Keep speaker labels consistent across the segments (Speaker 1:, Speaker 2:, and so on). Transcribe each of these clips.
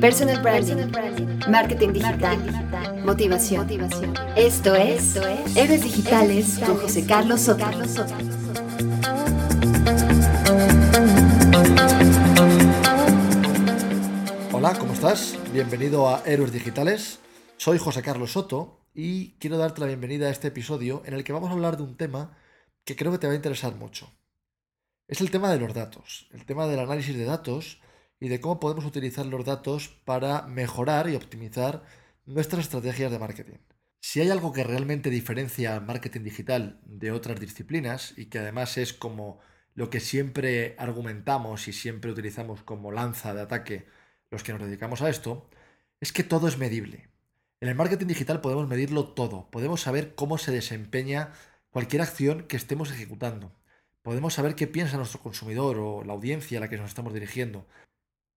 Speaker 1: Personal branding, marketing digital, motivación. Esto es Héroes Digitales con José Carlos Soto.
Speaker 2: Hola, ¿cómo estás? Bienvenido a Héroes Digitales. Soy José Carlos Soto y quiero darte la bienvenida a este episodio en el que vamos a hablar de un tema que creo que te va a interesar mucho. Es el tema de los datos, el tema del análisis de datos y de cómo podemos utilizar los datos para mejorar y optimizar nuestras estrategias de marketing. Si hay algo que realmente diferencia marketing digital de otras disciplinas y que además es como lo que siempre argumentamos y siempre utilizamos como lanza de ataque los que nos dedicamos a esto, es que todo es medible. En el marketing digital podemos medirlo todo, podemos saber cómo se desempeña cualquier acción que estemos ejecutando. Podemos saber qué piensa nuestro consumidor o la audiencia a la que nos estamos dirigiendo.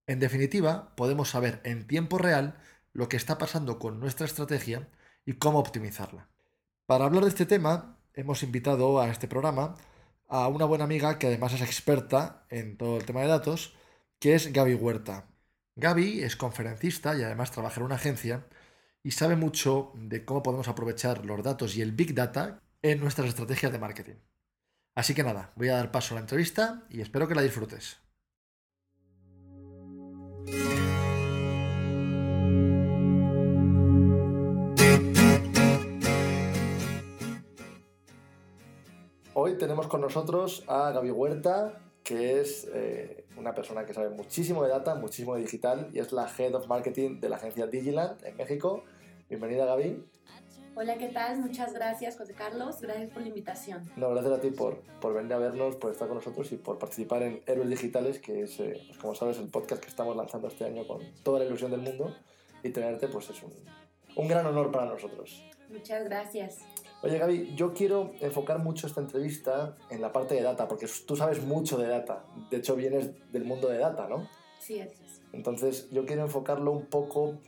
Speaker 2: En definitiva, podemos saber en tiempo real lo que está pasando con nuestra estrategia y cómo optimizarla. Para hablar de este tema, hemos invitado a este programa a una buena amiga que además es experta en todo el tema de datos, que es Gaby Huerta. Gaby es conferencista y además trabaja en una agencia y sabe mucho de cómo podemos aprovechar los datos y el Big Data en nuestras estrategias de marketing. Así que nada, voy a dar paso a la entrevista y espero que la disfrutes. Hoy tenemos con nosotros a Gaby Huerta, que es eh, una persona que sabe muchísimo de data, muchísimo de digital y es la Head of Marketing de la agencia Digiland en México. Bienvenida Gaby.
Speaker 3: Hola, ¿qué tal? Muchas gracias, José Carlos. Gracias por la invitación.
Speaker 2: No, gracias a ti por, por venir a vernos, por estar con nosotros y por participar en Héroes Digitales, que es, eh, pues como sabes, el podcast que estamos lanzando este año con toda la ilusión del mundo. Y tenerte, pues es un, un gran honor para nosotros.
Speaker 3: Muchas gracias.
Speaker 2: Oye, Gaby, yo quiero enfocar mucho esta entrevista en la parte de data, porque tú sabes mucho de data. De hecho, vienes del mundo de data, ¿no?
Speaker 3: Sí, así es.
Speaker 2: Entonces, yo quiero enfocarlo un poco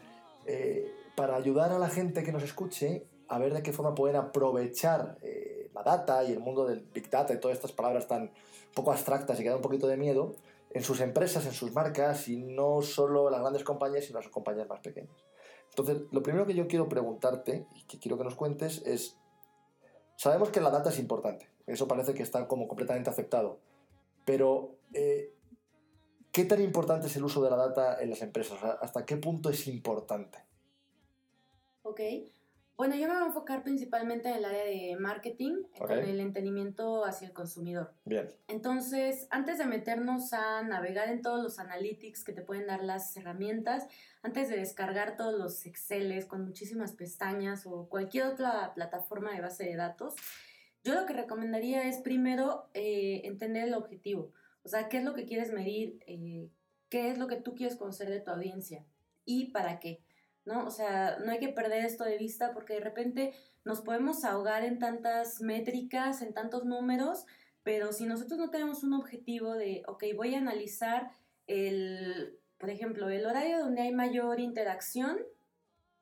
Speaker 2: eh, para ayudar a la gente que nos escuche a ver de qué forma pueden aprovechar eh, la data y el mundo del Big Data y todas estas palabras tan poco abstractas y que dan un poquito de miedo en sus empresas, en sus marcas y no solo las grandes compañías, sino las compañías más pequeñas. Entonces, lo primero que yo quiero preguntarte y que quiero que nos cuentes es, sabemos que la data es importante, eso parece que está como completamente aceptado, pero eh, ¿qué tan importante es el uso de la data en las empresas? ¿Hasta qué punto es importante?
Speaker 3: Ok, bueno, yo me voy a enfocar principalmente en el área de marketing, con el entendimiento hacia el consumidor.
Speaker 2: Bien.
Speaker 3: Entonces, antes de meternos a navegar en todos los analytics que te pueden dar las herramientas, antes de descargar todos los Exceles con muchísimas pestañas o cualquier otra plataforma de base de datos, yo lo que recomendaría es primero eh, entender el objetivo. O sea, qué es lo que quieres medir, eh, qué es lo que tú quieres conocer de tu audiencia y para qué. ¿No? O sea, no hay que perder esto de vista porque de repente nos podemos ahogar en tantas métricas, en tantos números, pero si nosotros no tenemos un objetivo de, ok, voy a analizar el, por ejemplo, el horario donde hay mayor interacción,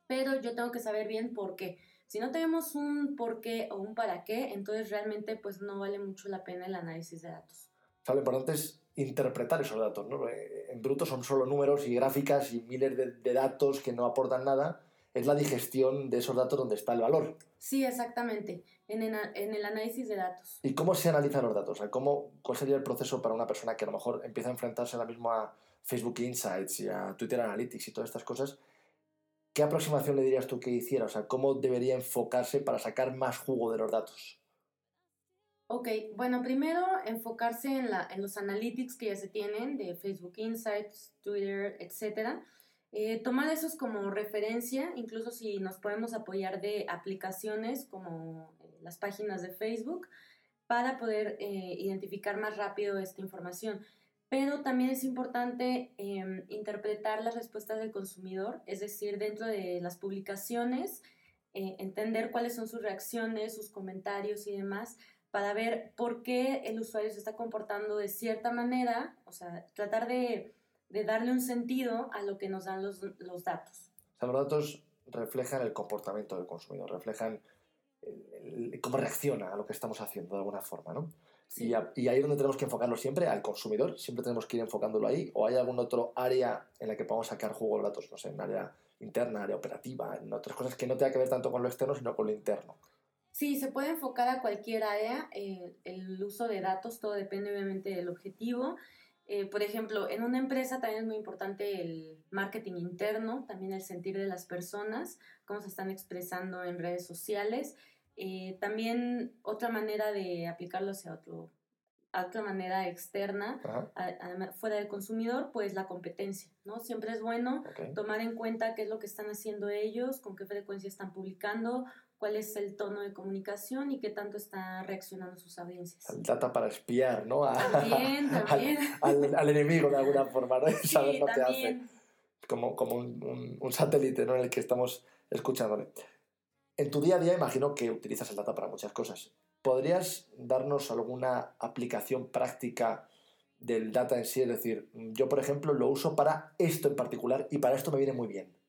Speaker 3: pero yo tengo que saber bien por qué. Si no tenemos un por qué o un para qué, entonces realmente pues no vale mucho la pena el análisis de datos.
Speaker 2: Lo importante es interpretar esos datos. ¿no? Eh, en bruto son solo números y gráficas y miles de, datos que no aportan nada. Es la digestión de esos datos donde está el valor.
Speaker 3: Sí, exactamente, en, el análisis de datos.
Speaker 2: ¿Y cómo se analizan los datos? ¿cómo, ¿Cuál sería el proceso para una persona que a lo mejor empieza a enfrentarse ahora mismo a Facebook Insights y a Twitter Analytics y todas estas cosas? ¿Qué aproximación le dirías tú que hiciera? O sea, ¿cómo debería enfocarse para sacar más jugo de los datos?
Speaker 3: Ok, bueno, primero enfocarse en, la, en los analytics que ya se tienen de Facebook Insights, Twitter, etc. Eh, tomar esos como referencia, incluso si nos podemos apoyar de aplicaciones como eh, las páginas de Facebook, para poder eh, identificar más rápido esta información. Pero también es importante em, interpretar las respuestas del consumidor, es decir, dentro de las publicaciones, entender cuáles son sus reacciones, sus comentarios y demás, para ver por qué el usuario se está comportando de cierta manera, o sea, tratar de, de darle un sentido a lo que nos dan los, los, datos.
Speaker 2: O sea, los datos reflejan el comportamiento del consumidor, reflejan cómo reacciona a lo que estamos haciendo de alguna forma, ¿no? Y, y, ahí es donde tenemos que enfocarlo siempre, al consumidor, siempre tenemos que ir enfocándolo ahí. ¿O hay algún otro área en la que podamos sacar jugo de datos? No sé, en área interna, área operativa, en otras cosas que no tenga que ver tanto con lo externo, sino con lo interno.
Speaker 3: Sí, se puede enfocar a cualquier área. Eh, el uso de datos, todo depende obviamente del objetivo. Eh, por ejemplo, en una empresa también es muy importante el marketing interno, también el sentir de las personas, cómo se están expresando en redes sociales. Eh, también otra manera de aplicarlo hacia otro, otra manera externa, fuera del consumidor, pues la competencia, ¿no? Siempre es bueno tomar en cuenta qué es lo que están haciendo ellos, con qué frecuencia están publicando, cuál es el tono de comunicación y qué tanto está reaccionando sus audiencias.
Speaker 2: Data para espiar, ¿no?
Speaker 3: también, también.
Speaker 2: Al, enemigo de alguna forma, ¿no? Saber lo que hace. Como, como un, un, satélite, ¿no? En el que estamos escuchándole. En tu día a día imagino que utilizas el data para muchas cosas. ¿Podrías darnos alguna aplicación práctica del data en sí? Es decir, yo, por ejemplo, lo uso para esto en particular y para esto me viene muy bien.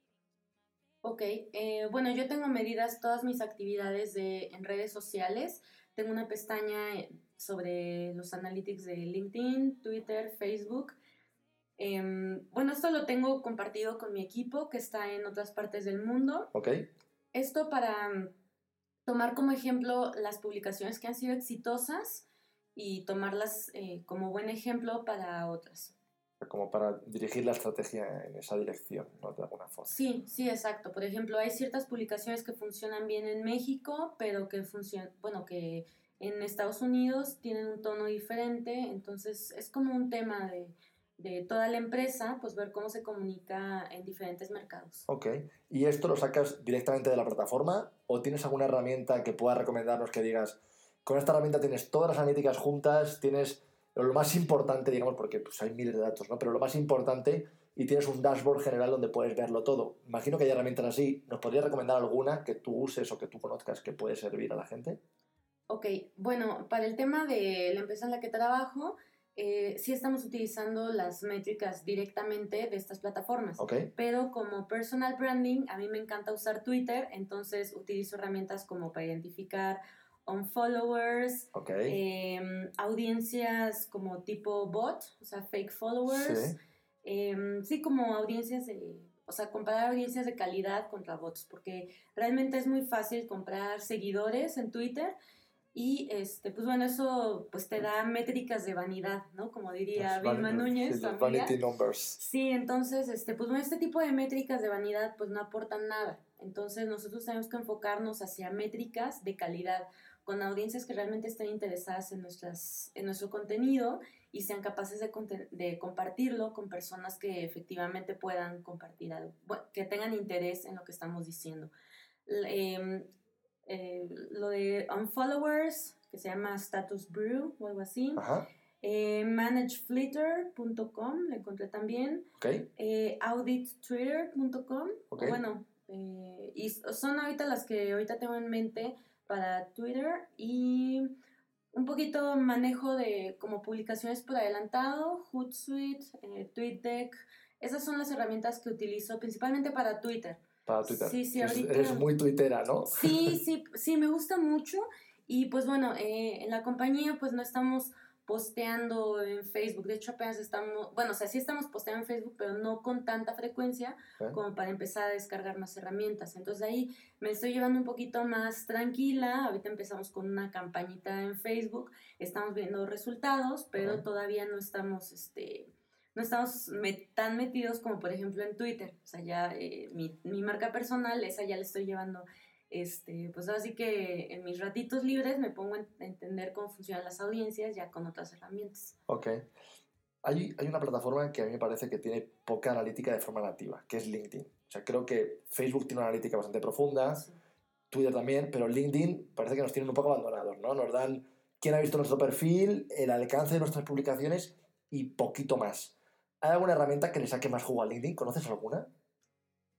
Speaker 3: Ok, eh, bueno, yo tengo medidas todas mis actividades de, en redes sociales. Tengo una pestaña eh, sobre los analytics de LinkedIn, Twitter, Facebook. Em, bueno, esto lo tengo compartido con mi equipo que está en otras partes del mundo.
Speaker 2: Ok.
Speaker 3: Esto para mm, tomar como ejemplo las publicaciones que han sido exitosas y tomarlas eh, como buen ejemplo para otras
Speaker 2: como para dirigir la estrategia en esa dirección, ¿no? De alguna forma.
Speaker 3: Sí, sí, exacto. Por ejemplo, hay ciertas publicaciones que funcionan bien en México, pero que funcionan, bueno, que en Estados Unidos tienen un tono diferente, entonces es como un tema de, de toda la empresa, pues ver cómo se comunica en diferentes mercados.
Speaker 2: Ok, ¿y esto lo sacas directamente de la plataforma o tienes alguna herramienta que puedas recomendarnos que digas, con esta herramienta tienes todas las analíticas juntas, tienes lo más importante, digamos, porque pues, hay miles de datos, ¿no? Pero lo más importante y tienes un dashboard general donde puedes verlo todo. Imagino que hay herramientas así. ¿Nos podrías recomendar alguna que tú uses o que tú conozcas que puede servir a la gente?
Speaker 3: Ok, bueno, para el tema de la empresa en la que trabajo, eh, sí estamos utilizando las métricas directamente de estas plataformas.
Speaker 2: Okay.
Speaker 3: Pero como personal branding, a mí me encanta usar Twitter, entonces utilizo herramientas como para identificar on followers, em, audiencias como tipo bot, o sea, fake followers. Em, sí. como audiencias de, o sea, comparar audiencias de calidad contra bots, porque realmente es muy fácil comprar seguidores en Twitter y este, pues bueno, eso pues te da métricas de vanidad, ¿no? Como diría Vilma Núñez.
Speaker 2: Sí, vanity numbers.
Speaker 3: Sí, entonces, este, pues bueno, este tipo de métricas de vanidad pues no aportan nada. Entonces nosotros tenemos que enfocarnos hacia métricas de calidad con audiencias que realmente estén interesadas en, nuestras, en nuestro contenido y sean capaces de, de compartirlo con personas que efectivamente puedan compartir algo, que tengan interés en lo que estamos diciendo. Em, eh, lo de unfollowers, que se llama Status Brew o algo así. Eh, manageflitter.com, lo encontré también. Eh, audittwitter.com. Bueno, eh, y son ahorita las que ahorita tengo en mente para Twitter y un poquito manejo de como publicaciones por adelantado, Hootsuite, eh, TweetDeck. Esas son las herramientas que utilizo principalmente para Twitter.
Speaker 2: Para Twitter.
Speaker 3: Sí, sí, ahorita...
Speaker 2: Eres muy tuitera, ¿no?
Speaker 3: Sí, sí, sí, me gusta mucho. Y pues bueno, eh, en la compañía pues no estamos posteando en Facebook. De hecho, apenas estamos, bueno, o sea, sí estamos posteando en Facebook, pero no con tanta frecuencia como para empezar a descargar más herramientas. Entonces ahí me estoy llevando un poquito más tranquila. Ahorita empezamos con una campañita en Facebook, estamos viendo resultados, pero todavía no estamos, este, no estamos tan metidos como por ejemplo en Twitter. O sea, ya eh, mi, mi marca personal, esa ya le estoy llevando este, pues así que en mis ratitos libres me pongo a entender cómo funcionan las audiencias ya con otras herramientas.
Speaker 2: Ok. Hay, hay, una plataforma que a mí me parece que tiene poca analítica de forma nativa, que es LinkedIn. O sea, creo que Facebook tiene una analítica bastante profunda, Twitter también, pero LinkedIn parece que nos tienen un poco abandonados, ¿no? Nos dan quién ha visto nuestro perfil, el alcance de nuestras publicaciones y poquito más. ¿Hay alguna herramienta que le saque más jugo a LinkedIn? ¿Conoces alguna?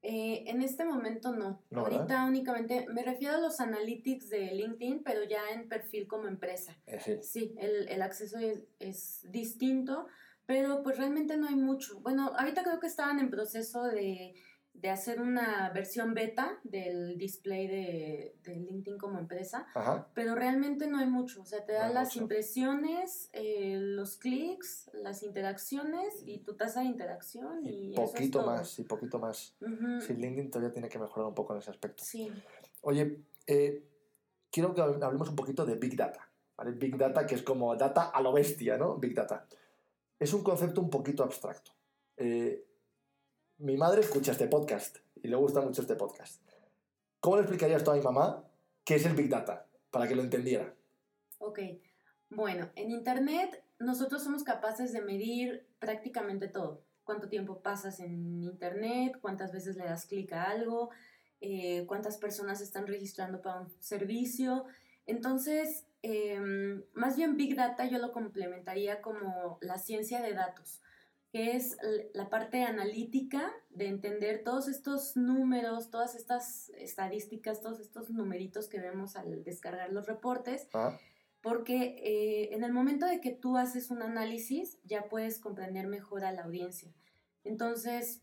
Speaker 3: Eh, en este momento no. Ahorita únicamente me refiero a los analytics de LinkedIn, pero ya en perfil como empresa.
Speaker 2: Eh,
Speaker 3: sí, el, el, acceso es, es, distinto, pero pues realmente no hay mucho. Bueno, ahorita creo que estaban en proceso de de hacer una versión beta del display de, de LinkedIn como empresa,
Speaker 2: Ajá.
Speaker 3: pero realmente no hay mucho. O sea, te
Speaker 2: No
Speaker 3: da
Speaker 2: hay
Speaker 3: las
Speaker 2: mucho.
Speaker 3: impresiones, eh, los clics, las interacciones y tu tasa de interacción. Y,
Speaker 2: Y
Speaker 3: eso es
Speaker 2: poquito más, y poquito más.
Speaker 3: Ujú,
Speaker 2: Sí, LinkedIn todavía tiene que mejorar un poco en ese aspecto.
Speaker 3: Sí.
Speaker 2: Oye, eh, quiero que hablemos un poquito de Big Data. ¿vale? Big Data, que es como data a lo bestia, ¿no? Big Data. Es un concepto un poquito abstracto. Eh, mi madre escucha este podcast y le gusta mucho este podcast. ¿Cómo le explicarías tú a mi mamá qué es el Big Data? Para que lo entendiera.
Speaker 3: Ok, bueno, en Internet nosotros somos capaces de medir prácticamente todo. Cuánto tiempo pasas en Internet, cuántas veces le das clic a algo, eh, cuántas personas están registrando para un servicio. Entonces, em, más bien Big Data yo lo complementaría como la ciencia de datos, que es la parte analítica de entender todos estos números, todas estas estadísticas, todos estos numeritos que vemos al descargar los reportes,
Speaker 2: ¿ah?
Speaker 3: porque eh, en el momento de que tú haces un análisis ya puedes comprender mejor a la audiencia. Entonces,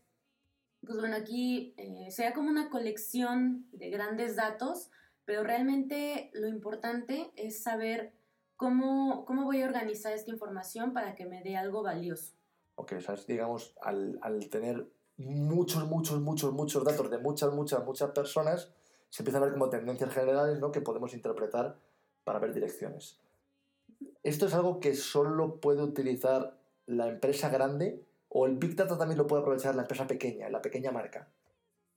Speaker 3: pues bueno, aquí eh, sería como una colección de grandes datos, pero realmente lo importante es saber cómo, cómo voy a organizar esta información para que me dé algo valioso.
Speaker 2: O sea, es, digamos, al, al tener muchos, muchos, muchos, muchos datos de muchas, muchas, muchas personas, se empiezan a ver como tendencias generales ¿no? que podemos interpretar para ver direcciones. ¿Esto es algo que solo puede utilizar la empresa grande o el Big Data también lo puede aprovechar la empresa pequeña, la pequeña marca?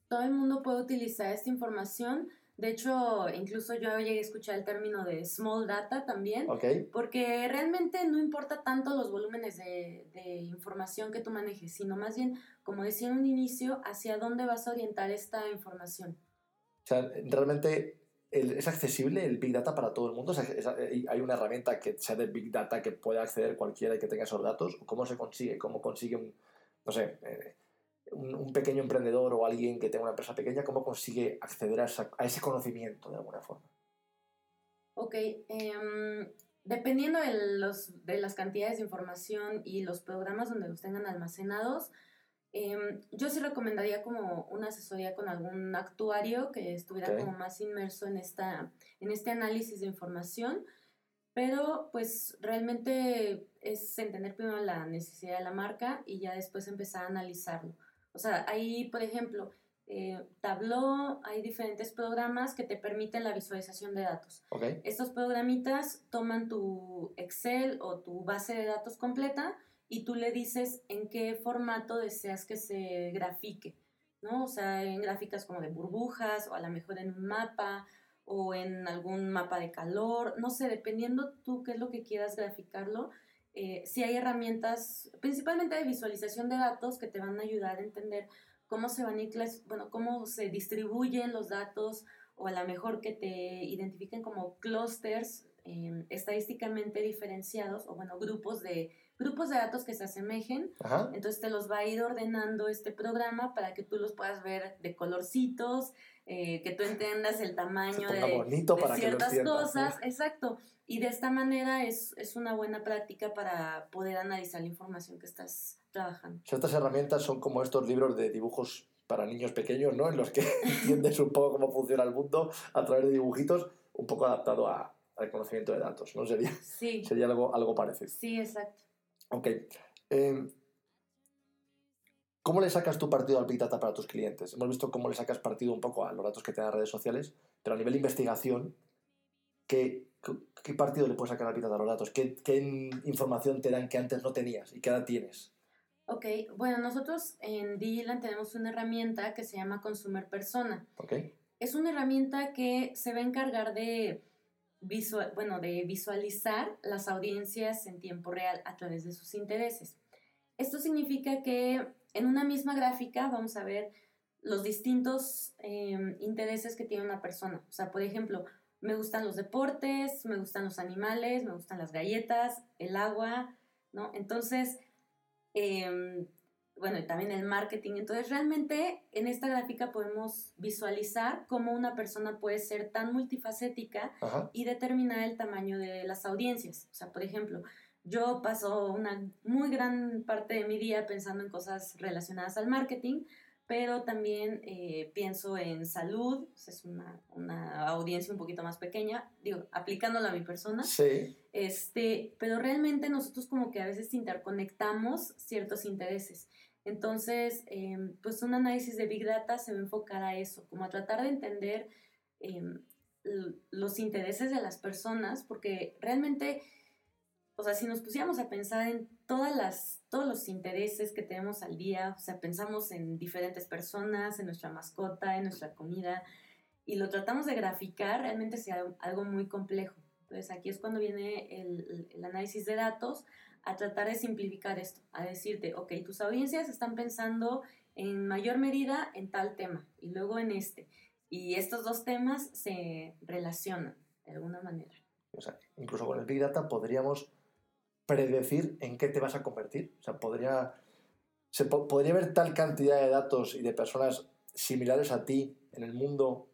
Speaker 3: Todo el mundo puede utilizar esta información. De hecho, incluso yo llegué a escuchar el término de small data también.
Speaker 2: ¿Ok?
Speaker 3: Porque realmente no importa tanto los volúmenes de, de información que tú manejes, sino más bien, como decía en un inicio, hacia dónde vas a orientar esta información.
Speaker 2: O sea, realmente es accesible el Big Data para todo el mundo. O sea, es- hay una herramienta que sea de Big Data que pueda acceder cualquiera que tenga esos datos. ¿Cómo se consigue? ¿Cómo consigue un, no sé, eh, un, un pequeño emprendedor o alguien que tenga una empresa pequeña, cómo consigue acceder a, esa- a ese conocimiento de alguna forma?
Speaker 3: Ok, em, dependiendo de, los, de las cantidades de información y los programas donde los tengan almacenados, em, yo sí recomendaría como una asesoría con algún actuario que estuviera
Speaker 2: Ok.
Speaker 3: como más inmerso en, esta, en este análisis de información, pero pues realmente es entender primero la necesidad de la marca y ya después empezar a analizarlo. O sea, ahí, por ejemplo, eh, Tableau, hay diferentes programas que te permiten la visualización de datos.
Speaker 2: ¿Ok?
Speaker 3: Estos programitas toman tu Excel o tu base de datos completa y tú le dices en qué formato deseas que se grafique, ¿no? O sea, en gráficas como de burbujas o a lo mejor en un mapa o en algún mapa de calor, no sé, dependiendo tú qué es lo que quieras graficarlo. Eh, sí hay herramientas, principalmente de visualización de datos, que te van a ayudar a entender cómo se van a bueno, cómo se distribuyen los datos o a lo mejor que te identifiquen como clusters eh, estadísticamente diferenciados o bueno, grupos de, grupos de datos que se asemejen.
Speaker 2: Ajá.
Speaker 3: Entonces te los va a ir ordenando este programa para que tú los puedas ver de colorcitos, eh, que tú entiendas el tamaño de, de
Speaker 2: para que
Speaker 3: ciertas
Speaker 2: entiendas,
Speaker 3: cosas. Exacto. Y de esta manera es, es una buena práctica para poder analizar la información que estás trabajando.
Speaker 2: Estas herramientas son como estos libros de dibujos para niños pequeños, ¿no? En los que entiendes un poco cómo funciona el mundo a través de dibujitos, un poco adaptado a- al conocimiento de datos, ¿no? Sería,
Speaker 3: Sí,
Speaker 2: sería algo, algo parecido.
Speaker 3: sí, exacto.
Speaker 2: Ok. Eh, ¿Cómo le sacas tu partido al Big Data para tus clientes? Hemos visto cómo le sacas partido un poco a los datos que te dan las redes sociales, pero a nivel de investigación, ¿qué, qué partido le puedes sacar al Big Data a los datos? ¿Qué, qué información te dan que antes no tenías y que ahora tienes?
Speaker 3: Ok, bueno, nosotros en Digiland tenemos una herramienta que se llama Consumer Persona.
Speaker 2: ¿Ok?
Speaker 3: Es una herramienta que se va a encargar de, bueno, de visualizar las audiencias en tiempo real a través de sus intereses. Esto significa que en una misma gráfica vamos a ver los distintos eh, intereses que tiene una persona. O sea, por ejemplo, me gustan los deportes, me gustan los animales, me gustan las galletas, el agua, ¿no? Entonces, eh, bueno, y también el marketing. Entonces, realmente en esta gráfica podemos visualizar cómo una persona puede ser tan multifacética
Speaker 2: Ajá.
Speaker 3: y determinar el tamaño de las audiencias. O sea, por ejemplo, yo paso una muy gran parte de mi día pensando en cosas relacionadas al marketing, pero también eh, pienso en salud, es una, una, audiencia un poquito más pequeña, digo, aplicándola a mi persona.
Speaker 2: Sí.
Speaker 3: Este, pero realmente nosotros como que a veces interconectamos ciertos intereses. Entonces, em, pues un análisis de Big Data se va a enfocar a eso, como a tratar de entender em, los intereses de las personas, porque realmente, o sea, si nos pusiéramos a pensar en todas las, todos los intereses que tenemos al día, o sea, pensamos en diferentes personas, en nuestra mascota, en nuestra comida, y lo tratamos de graficar, realmente sea algo muy complejo. Entonces aquí es cuando viene el, el análisis de datos a tratar de simplificar esto, a decirte, ok, tus audiencias están pensando en mayor medida en tal tema y luego en este. Y estos dos temas se relacionan de alguna manera.
Speaker 2: O sea, incluso con el Big Data podríamos predecir en qué te vas a convertir. O sea, podría, se podría haber tal cantidad de datos y de personas similares a ti en el mundo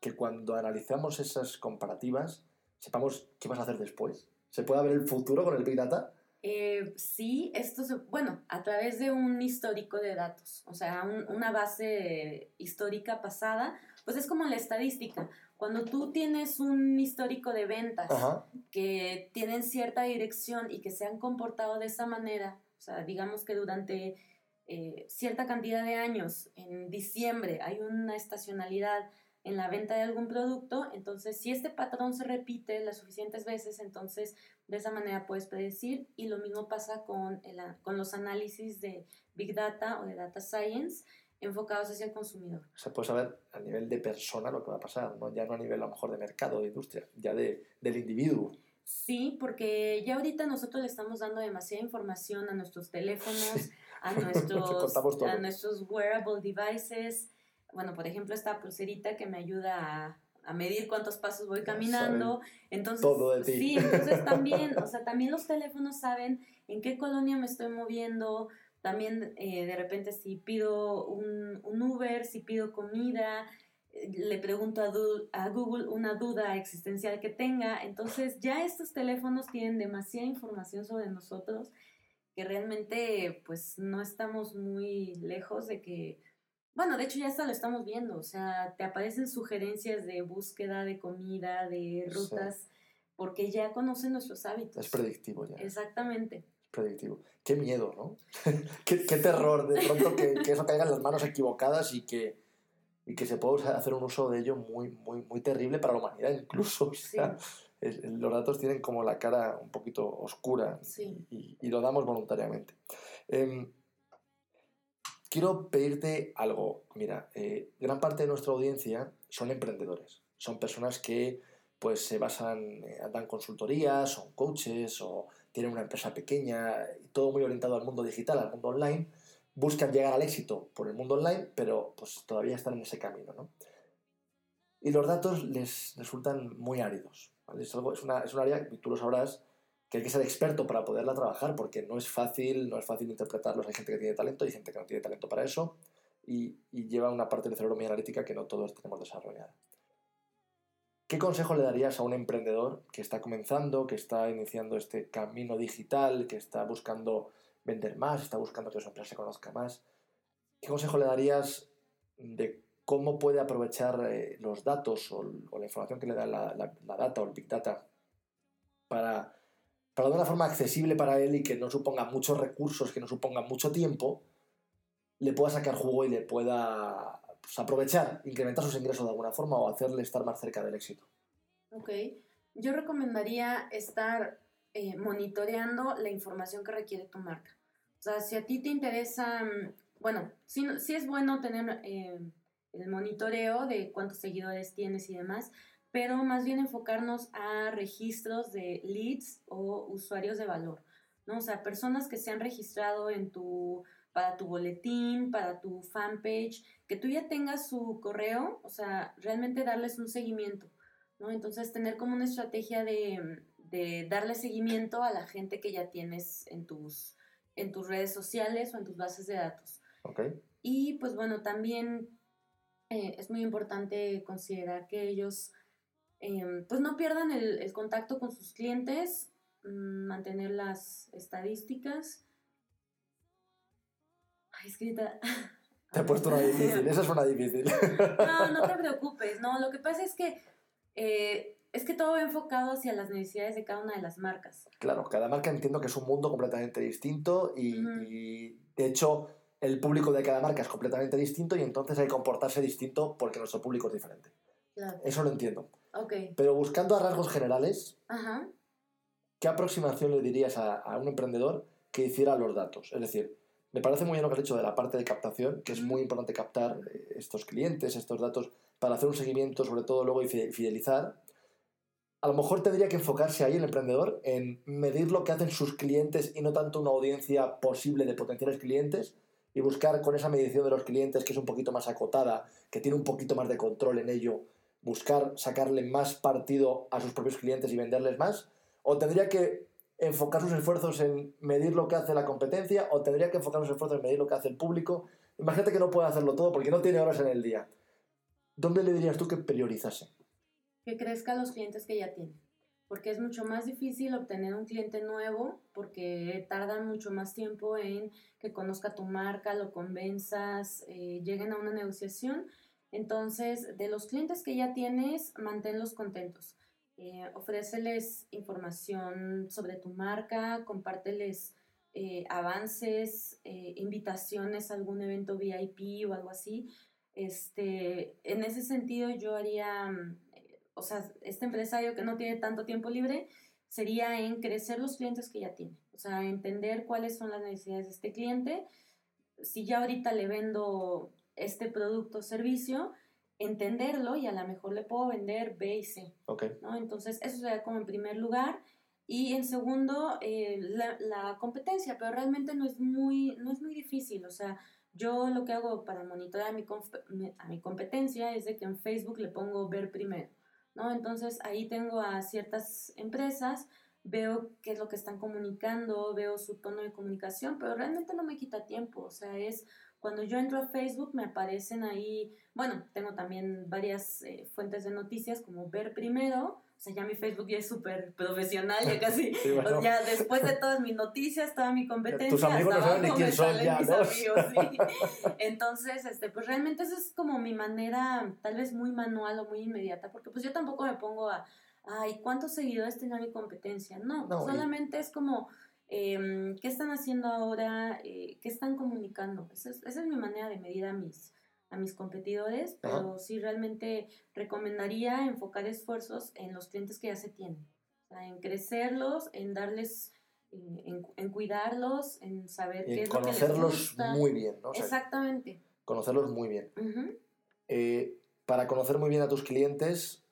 Speaker 2: que cuando analizamos esas comparativas sepamos qué vas a hacer después. ¿Se puede ver el futuro con el Big Data?
Speaker 3: Eh, sí, esto se, bueno, a través de un histórico de datos, o sea, una base histórica pasada, pues es como la estadística. Cuando tú tienes un histórico de ventas que tienen cierta dirección y que se han comportado de esa manera, o sea, digamos que durante eh, cierta cantidad de años, en diciembre hay una estacionalidad en la venta de algún producto, entonces si este patrón se repite las suficientes veces, entonces de esa manera puedes predecir y lo mismo pasa con, el, con los análisis de Big Data o de Data Science enfocados hacia el consumidor.
Speaker 2: O sea, puedes saber a nivel de persona lo que va a pasar, ¿no? ya no a nivel a lo mejor de mercado, de industria, ya de, del individuo.
Speaker 3: Sí, porque ya ahorita nosotros le estamos dando demasiada información a nuestros teléfonos, a, nuestros, a nuestros wearable devices, bueno, por ejemplo, esta pulserita que me ayuda a, medir cuántos pasos voy caminando. Entonces,
Speaker 2: todo de ti.
Speaker 3: Sí, entonces también, o sea, también los teléfonos saben en qué colonia me estoy moviendo. También eh, de repente si pido un, un, Uber, si pido comida, eh, le pregunto a, a Google una duda existencial que tenga. Entonces ya estos teléfonos tienen demasiada información sobre nosotros que realmente pues no estamos muy lejos de que bueno, de hecho ya hasta lo estamos viendo, o sea, te aparecen sugerencias de búsqueda de comida, de rutas, porque ya conocen nuestros hábitos.
Speaker 2: Es predictivo ya.
Speaker 3: Exactamente.
Speaker 2: Es predictivo. Qué miedo, ¿no? qué, terror de pronto que, eso caiga en las manos equivocadas y que, y que se pueda hacer un uso de ello muy, muy, muy terrible para la humanidad incluso. O sea, los datos tienen como la cara un poquito oscura y, y, lo damos voluntariamente. Eh, Quiero pedirte algo. Mira, eh, gran parte de nuestra audiencia son emprendedores. Son personas que pues se basan, eh, dan consultorías, son coaches o tienen una empresa pequeña, todo muy orientado al mundo digital, al mundo online. Buscan llegar al éxito por el mundo online, pero pues todavía están en ese camino, ¿no? Y los datos les resultan muy áridos. Es, algo, es, una, es un área, y tú lo sabrás, que hay que ser experto para poderla trabajar porque no es fácil, no es fácil interpretarlos. Hay gente que tiene talento y gente que no tiene talento para eso y, lleva una parte del cerebro muy analítica que no todos tenemos desarrollada. ¿Qué consejo le darías a un emprendedor que está comenzando, que está iniciando este camino digital, que está buscando vender más, está buscando que su empresa se conozca más? ¿Qué consejo le darías de cómo puede aprovechar eh, los datos o, la información que le da la, la data o el big data para pero de una forma accesible para él y que no suponga muchos recursos, que no suponga mucho tiempo, le pueda sacar jugo y le pueda pues, aprovechar, incrementar sus ingresos de alguna forma o hacerle estar más cerca del éxito.
Speaker 3: Ok, yo recomendaría estar eh, monitoreando la información que requiere tu marca. O sea, si a ti te interesa, mm, bueno, sí, es bueno tener eh, el monitoreo de cuántos seguidores tienes y demás, pero más bien enfocarnos a registros de leads o usuarios de valor, ¿no? O sea, personas que se han registrado en tu, para tu boletín, para tu fanpage, que tú ya tengas su correo, o sea, realmente darles un seguimiento, ¿no? Entonces, tener como una estrategia de, de darle seguimiento a la gente que ya tienes en tus, en tus redes sociales o en tus bases de datos.
Speaker 2: Okay.
Speaker 3: Y pues bueno, también eh, es muy importante considerar que ellos Em, pues no pierdan el, contacto con sus clientes, mm, mantener las estadísticas. Ay, escrita.
Speaker 2: Te he puesto una difícil, esa es una difícil.
Speaker 3: No, no te preocupes. No, lo que pasa es que eh, es que todo va enfocado hacia las necesidades de cada una de las marcas.
Speaker 2: Claro, cada marca entiendo que es un mundo completamente distinto y,
Speaker 3: Ujú.
Speaker 2: y, de hecho el público de cada marca es completamente distinto y entonces hay que comportarse distinto porque nuestro público es diferente.
Speaker 3: Claro.
Speaker 2: Eso lo entiendo.
Speaker 3: Ok.
Speaker 2: Pero buscando a rasgos generales,
Speaker 3: Ajá.
Speaker 2: ¿qué aproximación le dirías a, a un emprendedor que hiciera los datos? Es decir, me parece muy bien lo que has dicho de la parte de captación, que es muy importante captar eh, estos clientes, estos datos, para hacer un seguimiento, sobre todo luego y fide- fidelizar. A lo mejor tendría que enfocarse ahí el emprendedor en medir lo que hacen sus clientes y no tanto una audiencia posible de potenciales clientes y buscar con esa medición de los clientes que es un poquito más acotada, que tiene un poquito más de control en ello, buscar sacarle más partido a sus propios clientes y venderles más, o tendría que enfocar sus esfuerzos en medir lo que hace la competencia, o tendría que enfocar sus esfuerzos en medir lo que hace el público. Imagínate que no puede hacerlo todo porque no tiene horas en el día. ¿Dónde le dirías tú que priorizase?
Speaker 3: que crezca los clientes que ya tiene. Porque es mucho más difícil obtener un cliente nuevo porque tardan mucho más tiempo en que conozca tu marca, lo convenzas, eh, lleguen a una negociación. Entonces, de los clientes que ya tienes, manténlos contentos. Eh, ofréceles información sobre tu marca, compárteles eh, avances, eh, invitaciones a algún evento VIP o algo así. Este, en ese sentido, yo haría mm, o sea, este empresario que no tiene tanto tiempo libre, sería en crecer los clientes que ya tiene. O sea, entender cuáles son las necesidades de este cliente. Si ya ahorita le vendo este producto o servicio, entenderlo y a lo mejor le puedo vender B y C.
Speaker 2: Ok.
Speaker 3: ¿no? Entonces, eso sería como en primer lugar. Y en segundo, eh, la, la competencia, pero realmente no es, muy, no es muy difícil. O sea, yo lo que hago para monitorear a mi- a mi competencia es de que en Facebook le pongo ver primero. ¿no? Entonces ahí tengo a ciertas empresas, veo qué es lo que están comunicando, veo su tono de comunicación, pero realmente no me quita tiempo, o sea, es cuando yo entro a Facebook me aparecen ahí, bueno, tengo también varias eh, fuentes de noticias como ver primero, o sea, ya mi Facebook ya es súper profesional, ya casi,
Speaker 2: Sí, bueno.
Speaker 3: ya después de todas mis noticias, toda mi competencia,
Speaker 2: Tus amigos no
Speaker 3: hasta
Speaker 2: saben quién son ya,
Speaker 3: mis amigos, sí. Entonces, este, pues realmente esa es como mi manera, tal vez muy manual o muy inmediata, porque pues yo tampoco me pongo a, ay, ¿cuántos seguidores tenía mi competencia? No,
Speaker 2: No, y-
Speaker 3: solamente es como, em, ¿qué están haciendo ahora? Eh, ¿Qué están comunicando? Esa es, esa es mi manera de medir a mis, a mis competidores, pero sí realmente recomendaría enfocar esfuerzos en los clientes que ya se tienen, o sea, en crecerlos, en darles... eh, En, en cuidarlos, en saber qué
Speaker 2: Y
Speaker 3: es lo que les
Speaker 2: conocerlos
Speaker 3: gusta.
Speaker 2: muy bien, ¿no? O sea,
Speaker 3: Exactamente.
Speaker 2: conocerlos muy bien.
Speaker 3: Ujú.
Speaker 2: Eh, para conocer muy bien a tus clientes,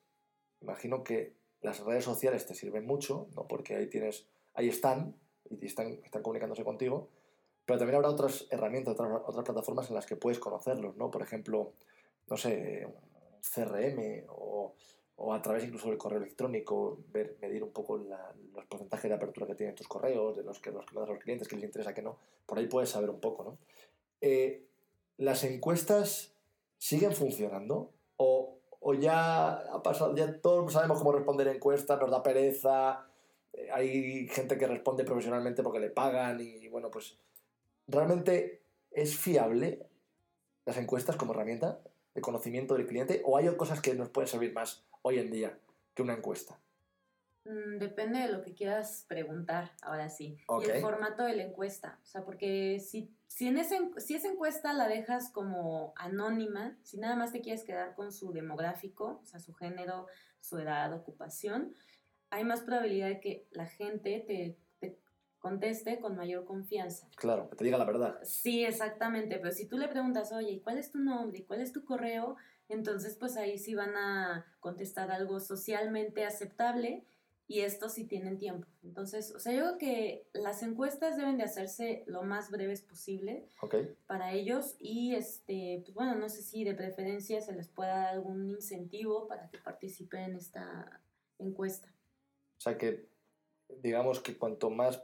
Speaker 2: imagino que las redes sociales te sirven mucho, ¿no? Porque ahí tienes, ahí están y están, están comunicándose contigo, pero también habrá otras herramientas, otras, otras plataformas en las que puedes conocerlos, ¿no? Por ejemplo, no sé, CRM o, o a través incluso del correo electrónico, ver, medir un poco la- los porcentajes de apertura que tienen tus correos, de los que los que a los clientes, que les interesa, que no. Por ahí puedes saber un poco, ¿no? Eh, ¿Las encuestas siguen funcionando? ¿O, o ya ha pasado, ya todos sabemos cómo responder encuestas, nos da pereza, hay gente que responde profesionalmente porque le pagan y bueno, pues ¿realmente es fiable las encuestas como herramienta de conocimiento del cliente o hay cosas que nos pueden servir más hoy en día que una encuesta?
Speaker 3: Mm, Depende de lo que quieras preguntar, ahora sí.
Speaker 2: Ok.
Speaker 3: Y el formato de la encuesta. O sea, porque si, si, en ese, si esa encuesta la dejas como anónima, si nada más te quieres quedar con su demográfico, o sea, su género, su edad, ocupación, hay más probabilidad de que la gente te, te conteste con mayor confianza.
Speaker 2: Claro, que te diga la verdad.
Speaker 3: Sí, exactamente, pero si tú le preguntas, oye, ¿y ¿cuál es tu nombre? ¿Y ¿Cuál es tu correo? Entonces, pues ahí sí van a contestar algo socialmente aceptable y esto sí tienen tiempo. Entonces, o sea, yo creo que las encuestas deben de hacerse lo más breves posible para ellos y, este, pues bueno, no sé si de preferencia se les pueda dar algún incentivo para que participen en esta encuesta.
Speaker 2: O sea que digamos que cuanto más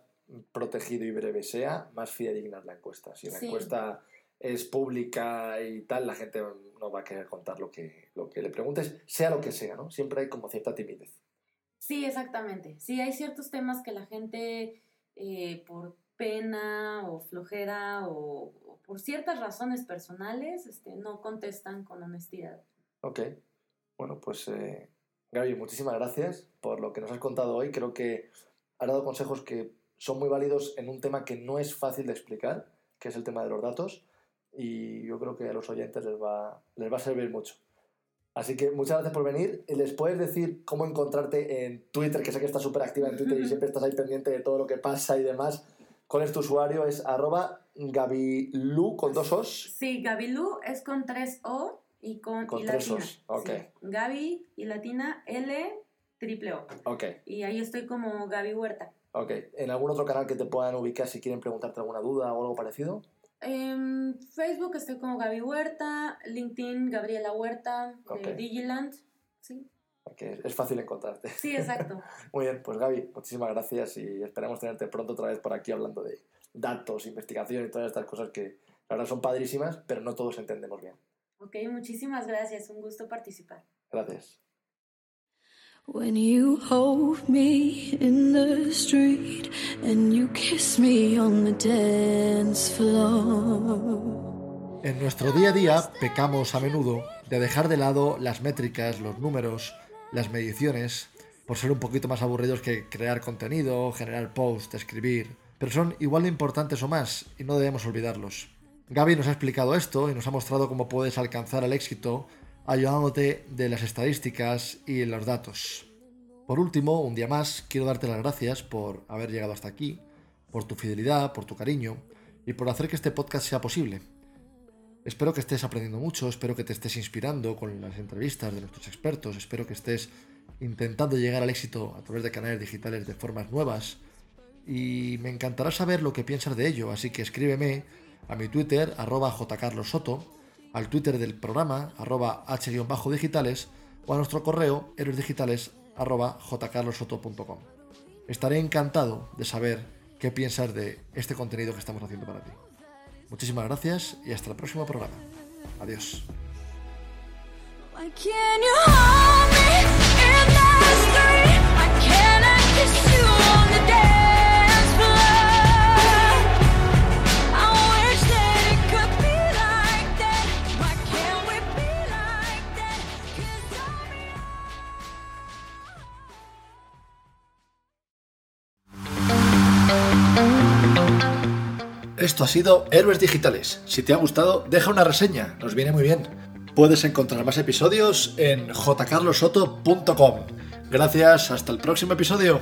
Speaker 2: protegido y breve sea, más fidedigna es la encuesta. Si la
Speaker 3: Sí.
Speaker 2: encuesta es pública y tal, la gente no va a querer contar lo que, lo que le preguntes, sea lo que sea, ¿no? Siempre hay como cierta timidez.
Speaker 3: Sí, exactamente. Sí, hay ciertos temas que la gente, eh, por pena o flojera o, por ciertas razones personales este, no contestan con honestidad.
Speaker 2: Ok, bueno, pues eh, Gaby, muchísimas gracias por lo que nos has contado hoy. Creo que has dado consejos que son muy válidos en un tema que no es fácil de explicar, que es el tema de los datos, y yo creo que a los oyentes les va, les va a servir mucho. Así que muchas gracias por venir. ¿Les puedes decir cómo encontrarte en Twitter? Que sé que estás súper activa en Twitter y siempre estás ahí pendiente de todo lo que pasa y demás. ¿Cuál es tu usuario? Es arroba Gabilu con dos O's.
Speaker 3: Sí, Gabilu es con tres O y con,
Speaker 2: con
Speaker 3: y
Speaker 2: tres
Speaker 3: latina.
Speaker 2: O's.
Speaker 3: Sí. Gaby y latina L triple O.
Speaker 2: Ok,
Speaker 3: Y ahí estoy como Gaby Huerta.
Speaker 2: ok. ¿En algún otro canal que te puedan ubicar si quieren preguntarte alguna duda o algo parecido?
Speaker 3: En Facebook estoy como Gaby Huerta, LinkedIn Gabriela Huerta,
Speaker 2: Ok.
Speaker 3: Digiland. Sí,
Speaker 2: Porque es fácil encontrarte.
Speaker 3: sí, exacto.
Speaker 2: Muy bien, pues Gaby, muchísimas gracias y esperamos tenerte pronto otra vez por aquí hablando de datos, investigación y todas estas cosas que la verdad son padrísimas, pero no todos entendemos bien.
Speaker 3: Ok, muchísimas gracias. Un gusto participar.
Speaker 2: Gracias.
Speaker 4: When you hold me in the street and you kiss me on the dance floor.
Speaker 2: En nuestro día a día pecamos a menudo de dejar de lado las métricas, los números, las mediciones, por ser un poquito más aburridos que crear contenido, generar posts, escribir, pero son igual de importantes o más y no debemos olvidarlos. Gaby nos ha explicado esto y nos ha mostrado cómo puedes alcanzar el éxito ayudándote de las estadísticas y los datos. Por último, un día más, quiero darte las gracias por haber llegado hasta aquí, por tu fidelidad, por tu cariño y por hacer que este podcast sea posible. Espero que estés aprendiendo mucho, espero que te estés inspirando con las entrevistas de nuestros expertos, espero que estés intentando llegar al éxito a través de canales digitales de formas nuevas y me encantará saber lo que piensas de ello, así que escríbeme a mi Twitter, arroba jcarlosoto, al Twitter del programa, arroba h-digitales o a nuestro correo, héroesdigitales, arroba jcarlosoto.com. Estaré encantado de saber qué piensas de este contenido que estamos haciendo para ti. Muchísimas gracias y hasta el próximo programa. Adiós. Esto ha sido Héroes Digitales. Si te ha gustado, deja una reseña, nos viene muy bien. Puedes encontrar más episodios en jcarlosoto.com. Gracias, hasta el próximo episodio.